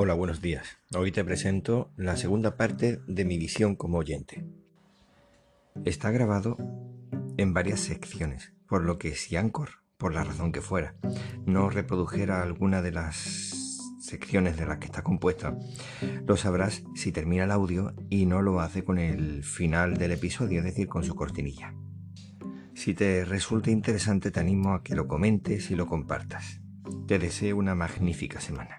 Hola, buenos días. Hoy te presento la segunda parte de mi visión como oyente. Está grabado en varias secciones, por lo que si Anchor, por la razón que fuera, no reprodujera alguna de las secciones de las que está compuesta, lo sabrás si termina el audio y no lo hace con el final del episodio, es decir, con su cortinilla. Si te resulta interesante, te animo a que lo comentes y lo compartas. Te deseo una magnífica semana.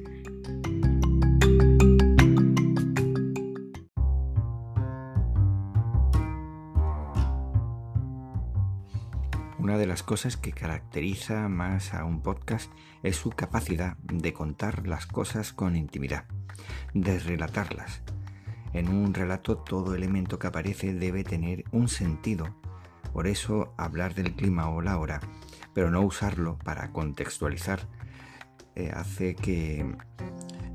Las cosas que caracteriza más a un podcast es su capacidad de contar las cosas con intimidad, de relatarlas. En un relato todo elemento que aparece debe tener un sentido. Por eso hablar del clima o la hora, pero no usarlo para contextualizar, eh, hace que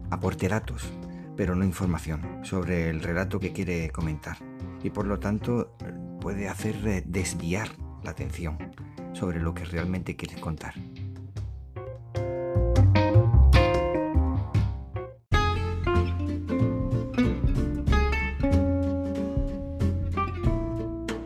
aporte datos, pero no información sobre el relato que quiere comentar. Y por lo tanto puede hacer desviar la atención sobre lo que realmente quieres contar.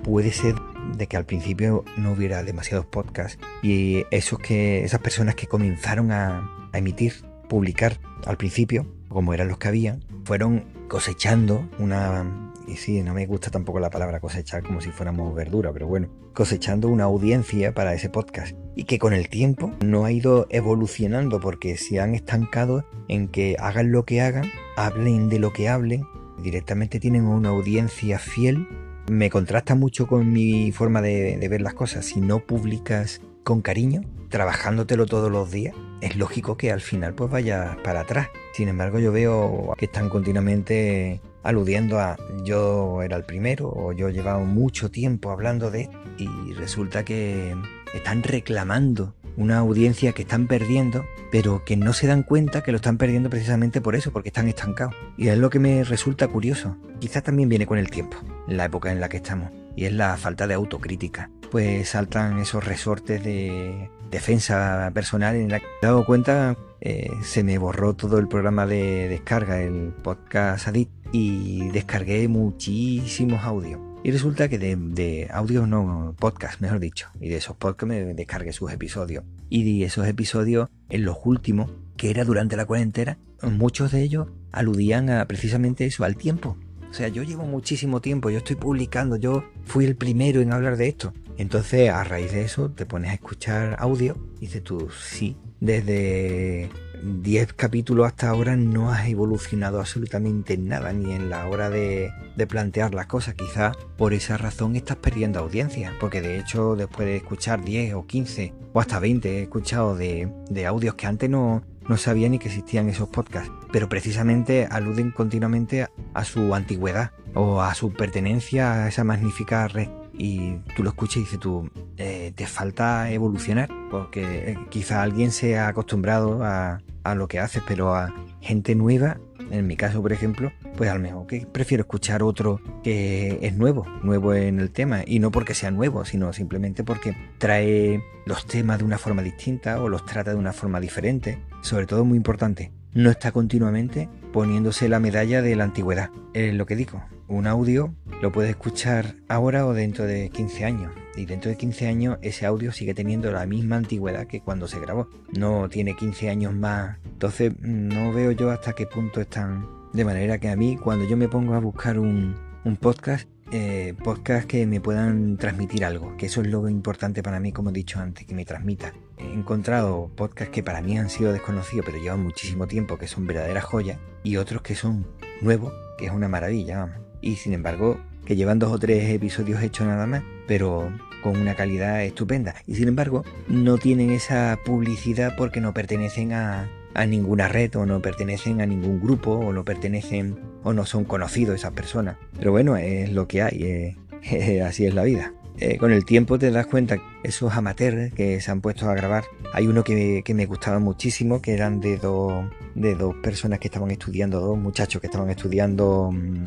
Puede ser de que al principio no hubiera demasiados podcasts y esos que esas personas que comenzaron a, a emitir, publicar al principio, como eran los que había, fueron cosechando una y sí, no me gusta tampoco la palabra cosechar como si fuéramos verdura, pero bueno, cosechando una audiencia para ese podcast y que con el tiempo no ha ido evolucionando porque se han estancado en que hagan lo que hagan, hablen de lo que hablen, directamente tienen una audiencia fiel. Me contrasta mucho con mi forma de, ver las cosas. Si no publicas con cariño, trabajándotelo todos los días, es lógico que al final pues vayas para atrás. Sin embargo, yo veo que están continuamente aludiendo a yo era el primero o yo llevaba mucho tiempo hablando de esto y resulta que están reclamando una audiencia que están perdiendo, pero que no se dan cuenta que lo están perdiendo precisamente por eso, porque están estancados. Y es lo que me resulta curioso. Quizás también viene con el tiempo, la época en la que estamos, y es la falta de autocrítica. Pues saltan esos resortes de defensa personal en la que he dado cuenta eh, se me borró todo el programa de descarga, el podcast Adit, y descargué muchísimos audios. Y resulta que de, audios, no, podcast, mejor dicho, y de esos podcasts me descargué sus episodios. Y de esos episodios, en los últimos, que era durante la cuarentena, muchos de ellos aludían a precisamente eso, al tiempo. O sea, yo llevo muchísimo tiempo, yo estoy publicando, yo fui el primero en hablar de esto. Entonces, a raíz de eso, te pones a escuchar audio y dices tú, sí, desde 10 capítulos hasta ahora no has evolucionado absolutamente nada, ni en la hora de, plantear las cosas. Quizás por esa razón estás perdiendo audiencia, porque de hecho después de escuchar 10 o 15 o hasta 20 he escuchado de, de audios que antes no, no sabía ni que existían esos podcasts, pero precisamente aluden continuamente a, su antigüedad o a su pertenencia a esa magnífica red. Y tú lo escuchas y dices tú, eh, te falta evolucionar, porque eh, quizá alguien se ha acostumbrado a, a, lo que haces, pero a gente nueva, en mi caso por ejemplo, pues a lo mejor que prefiero escuchar otro que es nuevo, nuevo en el tema, y no porque sea nuevo, sino simplemente porque trae los temas de una forma distinta o los trata de una forma diferente, sobre todo muy importante, no está continuamente poniéndose la medalla de la antigüedad. Es lo que digo, un audio lo puedes escuchar ahora o dentro de 15 años. Y dentro de 15 años ese audio sigue teniendo la misma antigüedad que cuando se grabó. No tiene 15 años más. Entonces no veo yo hasta qué punto están. De manera que a mí cuando yo me pongo a buscar un, un podcast, eh, podcast que me puedan transmitir algo, que eso es lo importante para mí, como he dicho antes, que me transmita. He encontrado podcasts que para mí han sido desconocidos, pero llevan muchísimo tiempo, que son verdaderas joyas, y otros que son nuevos, que es una maravilla, Y sin embargo, que llevan dos o tres episodios hechos nada más, pero con una calidad estupenda. Y sin embargo, no tienen esa publicidad porque no pertenecen a, a ninguna red o no pertenecen a ningún grupo o no pertenecen o no son conocidos esas personas. Pero bueno, es lo que hay, así es la vida. Eh, con el tiempo te das cuenta, esos amateurs que se han puesto a grabar, hay uno que, me gustaba muchísimo, que eran de dos, de dos personas que estaban estudiando, dos muchachos que estaban estudiando, mm,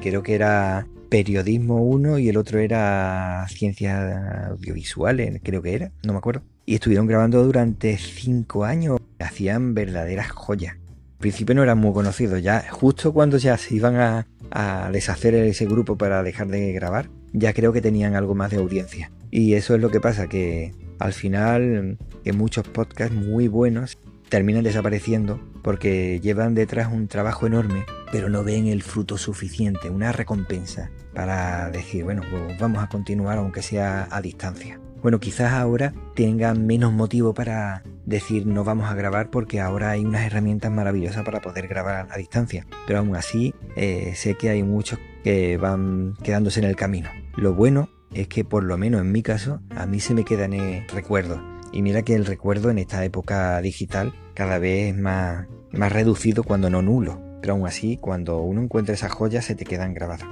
creo que era periodismo uno y el otro era ciencias audiovisuales, creo que era, no me acuerdo. Y estuvieron grabando durante cinco años, hacían verdaderas joyas. Al principio no eran muy conocidos, ya justo cuando ya se iban a, a deshacer ese grupo para dejar de grabar, ya creo que tenían algo más de audiencia. Y eso es lo que pasa, que al final que muchos podcasts muy buenos terminan desapareciendo porque llevan detrás un trabajo enorme, pero no ven el fruto suficiente, una recompensa para decir, bueno, pues vamos a continuar aunque sea a distancia. Bueno, quizás ahora tengan menos motivo para decir no vamos a grabar porque ahora hay unas herramientas maravillosas para poder grabar a distancia. Pero aún así eh, sé que hay muchos que van quedándose en el camino. Lo bueno es que por lo menos en mi caso a mí se me quedan recuerdos. Y mira que el recuerdo en esta época digital cada vez es más, más reducido cuando no nulo. Pero aún así, cuando uno encuentra esas joyas se te quedan grabadas.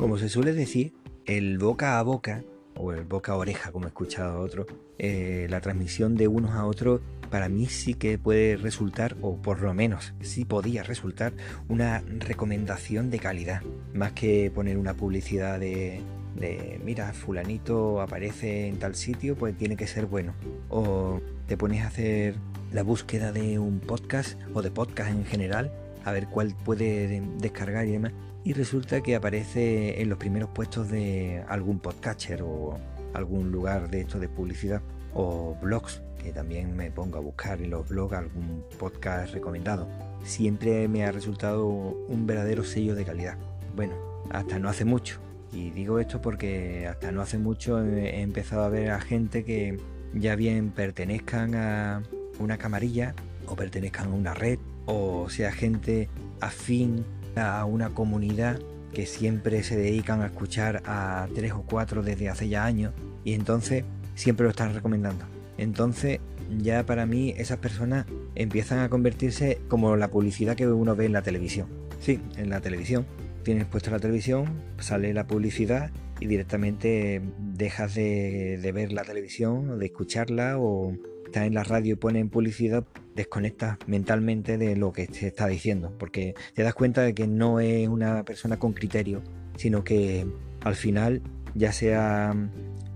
Como se suele decir, el boca a boca, o el boca a oreja, como he escuchado a otro, eh, la transmisión de unos a otros, para mí sí que puede resultar, o por lo menos sí podía resultar, una recomendación de calidad, más que poner una publicidad de, de mira, fulanito aparece en tal sitio, pues tiene que ser bueno. O te pones a hacer la búsqueda de un podcast o de podcast en general, a ver cuál puede descargar y demás y resulta que aparece en los primeros puestos de algún podcatcher o algún lugar de esto de publicidad o blogs que también me pongo a buscar en los blogs algún podcast recomendado. Siempre me ha resultado un verdadero sello de calidad. Bueno, hasta no hace mucho. Y digo esto porque hasta no hace mucho he empezado a ver a gente que ya bien pertenezcan a una camarilla o pertenezcan a una red o sea gente afín a una comunidad que siempre se dedican a escuchar a tres o cuatro desde hace ya años y entonces siempre lo están recomendando. Entonces ya para mí esas personas empiezan a convertirse como la publicidad que uno ve en la televisión. Sí, en la televisión. Tienes puesto la televisión, sale la publicidad y directamente dejas de, de ver la televisión de escucharla o estás en la radio y ponen publicidad desconectas mentalmente de lo que te está diciendo, porque te das cuenta de que no es una persona con criterio, sino que al final, ya sea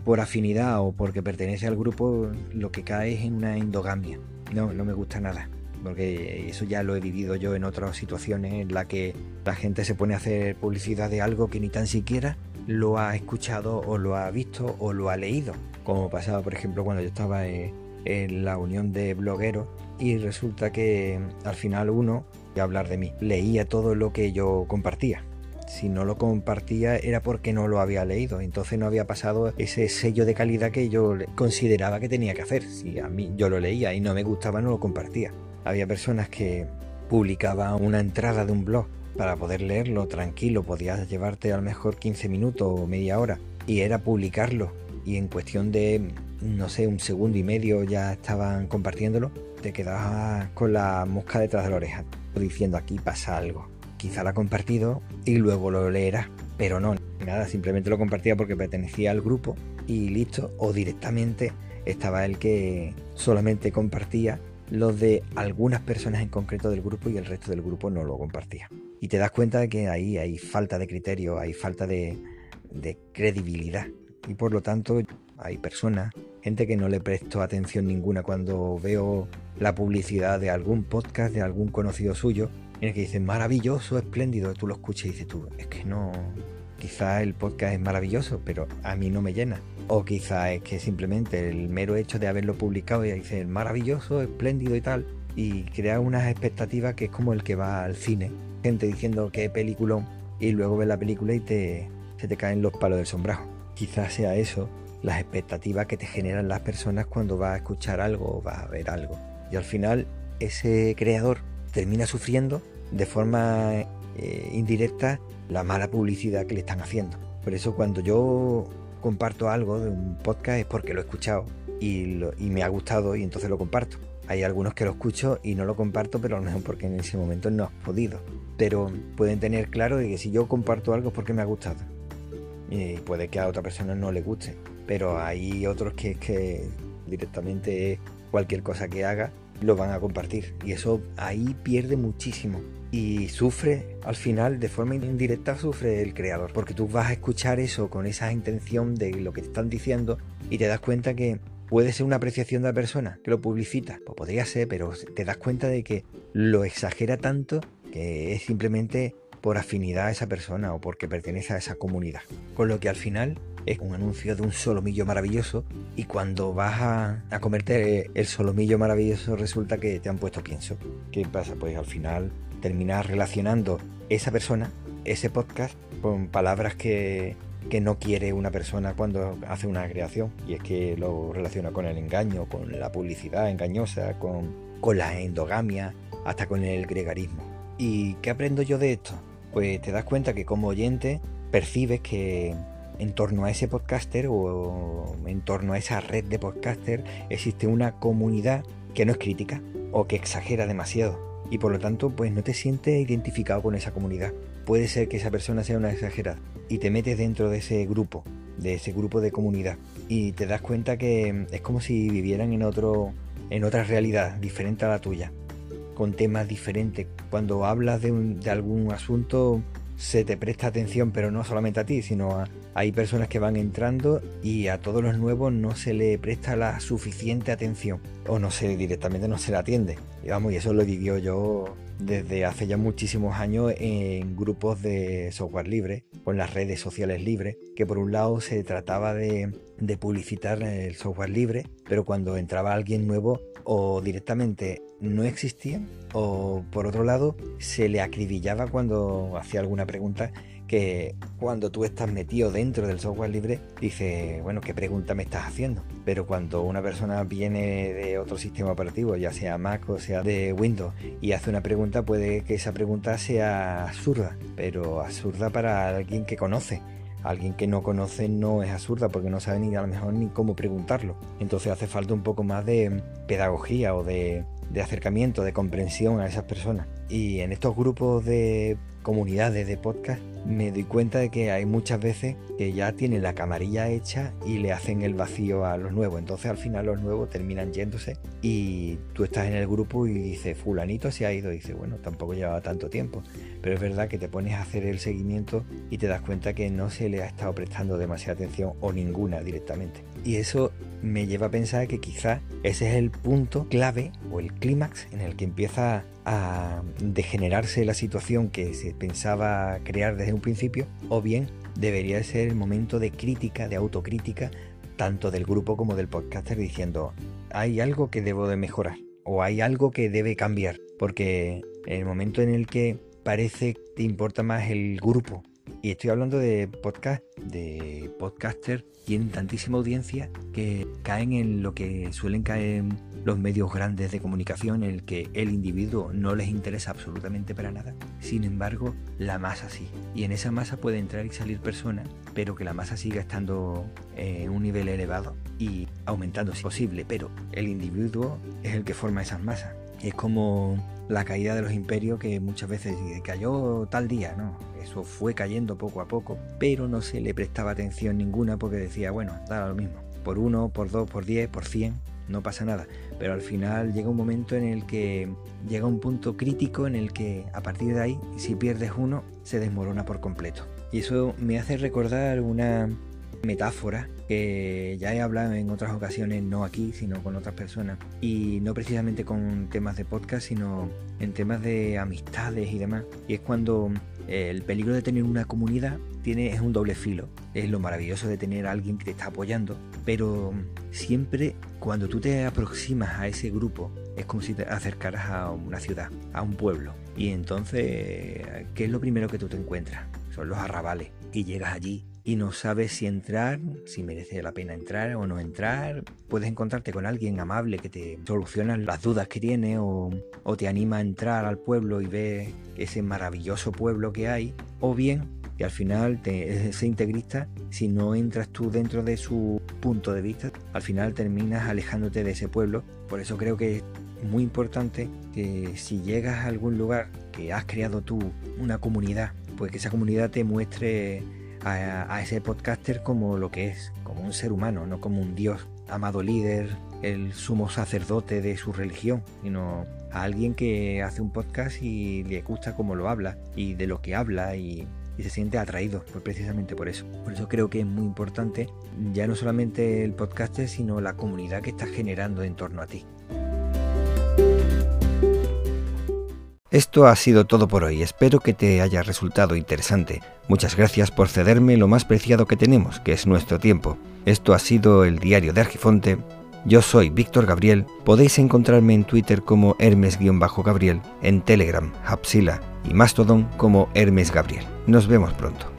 por afinidad o porque pertenece al grupo, lo que cae es en una endogamia. No, no me gusta nada, porque eso ya lo he vivido yo en otras situaciones en las que la gente se pone a hacer publicidad de algo que ni tan siquiera lo ha escuchado o lo ha visto o lo ha leído, como pasaba por ejemplo cuando yo estaba en la unión de blogueros y resulta que al final uno, voy a hablar de mí, leía todo lo que yo compartía. Si no lo compartía era porque no lo había leído, entonces no había pasado ese sello de calidad que yo consideraba que tenía que hacer. Si a mí yo lo leía y no me gustaba, no lo compartía. Había personas que publicaban una entrada de un blog para poder leerlo tranquilo, podías llevarte a lo mejor 15 minutos o media hora y era publicarlo y en cuestión de no sé, un segundo y medio ya estaban compartiéndolo, te quedabas con la mosca detrás de la oreja, diciendo aquí pasa algo. Quizá la ha compartido y luego lo leerás, pero no, nada, simplemente lo compartía porque pertenecía al grupo y listo, o directamente estaba el que solamente compartía los de algunas personas en concreto del grupo y el resto del grupo no lo compartía. Y te das cuenta de que ahí hay falta de criterio, hay falta de, de credibilidad. Y por lo tanto hay personas, gente que no le presto atención ninguna cuando veo la publicidad de algún podcast de algún conocido suyo, en el que dicen maravilloso, espléndido, tú lo escuchas y dices tú, es que no, quizá el podcast es maravilloso, pero a mí no me llena. O quizá es que simplemente el mero hecho de haberlo publicado y dice maravilloso, espléndido y tal, y crea unas expectativas que es como el que va al cine. Gente diciendo que película y luego ve la película y te, se te caen los palos del sombrajo. Quizás sea eso las expectativas que te generan las personas cuando vas a escuchar algo o vas a ver algo. Y al final ese creador termina sufriendo de forma eh, indirecta la mala publicidad que le están haciendo. Por eso cuando yo comparto algo de un podcast es porque lo he escuchado y, me ha gustado y entonces lo comparto. Hay algunos que lo escucho y no lo comparto, pero a lo mejor porque en ese momento no has podido. Pero pueden tener claro de que si yo comparto algo es porque me ha gustado. Y puede que a otra persona no le guste. Pero hay otros que, que directamente cualquier cosa que haga lo van a compartir. Y eso ahí pierde muchísimo. Y sufre, al final, de forma indirecta, sufre el creador. Porque tú vas a escuchar eso con esa intención de lo que te están diciendo y te das cuenta que Puede ser una apreciación de la persona que lo publicita, pues podría ser, pero te das cuenta de que lo exagera tanto que es simplemente por afinidad a esa persona o porque pertenece a esa comunidad. Con lo que al final es un anuncio de un solomillo maravilloso y cuando vas a, a comerte el solomillo maravilloso resulta que te han puesto pienso. ¿Qué pasa? Pues al final terminas relacionando esa persona, ese podcast, con palabras que que no quiere una persona cuando hace una creación y es que lo relaciona con el engaño, con la publicidad engañosa, con, con la endogamia, hasta con el gregarismo. ¿Y qué aprendo yo de esto? Pues te das cuenta que como oyente percibes que en torno a ese podcaster o en torno a esa red de podcaster existe una comunidad que no es crítica o que exagera demasiado y por lo tanto pues no te sientes identificado con esa comunidad. Puede ser que esa persona sea una exagerada y te metes dentro de ese grupo, de ese grupo de comunidad y te das cuenta que es como si vivieran en otro en otra realidad diferente a la tuya, con temas diferentes. Cuando hablas de, de algún asunto se te presta atención, pero no solamente a ti, sino a, hay personas que van entrando y a todos los nuevos no se le presta la suficiente atención o no se directamente no se le atiende. Y eso lo vivió yo desde hace ya muchísimos años en grupos de software libre, con las redes sociales libres, que por un lado se trataba de, de publicitar el software libre, pero cuando entraba alguien nuevo o directamente no existía o por otro lado se le acribillaba cuando hacía alguna pregunta que cuando tú estás metido dentro del software libre, dice, bueno, ¿qué pregunta me estás haciendo? Pero cuando una persona viene de otro sistema operativo, ya sea Mac o sea de Windows, y hace una pregunta, puede que esa pregunta sea absurda, pero absurda para alguien que conoce. Alguien que no conoce no es absurda porque no sabe ni a lo mejor ni cómo preguntarlo. Entonces hace falta un poco más de pedagogía o de, de acercamiento, de comprensión a esas personas. Y en estos grupos de comunidades de podcast me doy cuenta de que hay muchas veces que ya tienen la camarilla hecha y le hacen el vacío a los nuevos. Entonces al final los nuevos terminan yéndose y tú estás en el grupo y dices, fulanito se ha ido. Y dices, bueno, tampoco llevaba tanto tiempo. Pero es verdad que te pones a hacer el seguimiento y te das cuenta que no se le ha estado prestando demasiada atención o ninguna directamente. Y eso me lleva a pensar que quizás ese es el punto clave o el clímax en el que empieza a degenerarse la situación que se pensaba crear desde un principio, o bien debería ser el momento de crítica, de autocrítica, tanto del grupo como del podcaster, diciendo, hay algo que debo de mejorar, o hay algo que debe cambiar, porque en el momento en el que parece que te importa más el grupo, y estoy hablando de podcast, de podcaster, tienen tantísima audiencia que caen en lo que suelen caer los medios grandes de comunicación en el que el individuo no les interesa absolutamente para nada. Sin embargo, la masa sí. Y en esa masa puede entrar y salir personas, pero que la masa siga estando en un nivel elevado y aumentando si posible. Pero el individuo es el que forma esas masas. Es como la caída de los imperios que muchas veces cayó tal día, ¿no? Eso fue cayendo poco a poco, pero no se le prestaba atención ninguna porque decía, bueno, da lo mismo. Por uno, por dos, por diez, por cien, no pasa nada. Pero al final llega un momento en el que llega un punto crítico en el que a partir de ahí, si pierdes uno, se desmorona por completo. Y eso me hace recordar una metáfora que ya he hablado en otras ocasiones, no aquí, sino con otras personas. Y no precisamente con temas de podcast, sino en temas de amistades y demás. Y es cuando el peligro de tener una comunidad tiene, es un doble filo. Es lo maravilloso de tener a alguien que te está apoyando, pero siempre cuando tú te aproximas a ese grupo es como si te acercaras a una ciudad, a un pueblo. Y entonces, ¿qué es lo primero que tú te encuentras? Son los arrabales. Y llegas allí y no sabes si entrar, si merece la pena entrar o no entrar. Puedes encontrarte con alguien amable que te soluciona las dudas que tiene o, te anima a entrar al pueblo y ver ese maravilloso pueblo que hay. O bien que al final te, ese integrista, si no entras tú dentro de su punto de vista, al final terminas alejándote de ese pueblo. Por eso creo que es muy importante que si llegas a algún lugar que has creado tú, una comunidad, pues que esa comunidad te muestre a, ese podcaster como lo que es, como un ser humano, no como un dios, amado líder, el sumo sacerdote de su religión, sino a alguien que hace un podcast y le gusta cómo lo habla y de lo que habla y, se siente atraído pues precisamente por eso. Por eso creo que es muy importante ya no solamente el podcaster, sino la comunidad que está generando en torno a ti. Esto ha sido todo por hoy, espero que te haya resultado interesante. Muchas gracias por cederme lo más preciado que tenemos, que es nuestro tiempo. Esto ha sido el diario de Argifonte. Yo soy Víctor Gabriel, podéis encontrarme en Twitter como Hermes-Gabriel, en Telegram, Hapsila y Mastodon como Hermes Gabriel. Nos vemos pronto.